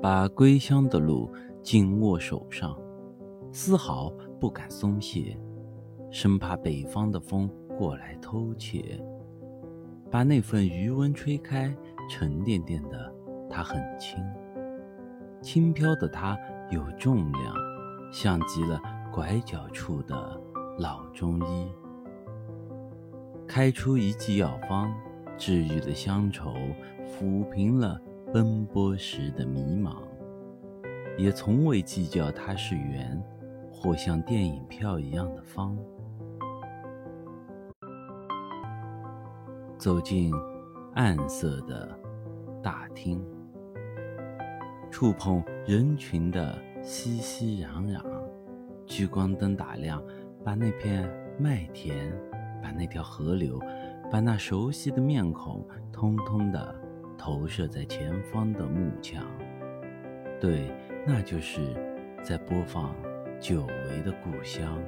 把归乡的路紧握手上，丝毫不敢松懈，生怕北方的风过来偷窃，把那份余温吹开，沉甸甸的，它很轻，轻飘的它有重量，像极了拐角处的老中医，开出一剂药方。治愈了乡愁，抚平了奔波时的迷茫，也从未计较它是圆，或像电影票一样的方。走进暗色的大厅，触碰人群的熙熙攘攘，聚光灯打亮，把那片麦田，把那条河流。把那熟悉的面孔通通的投射在前方的幕墙，对，那就是在播放久违的故乡。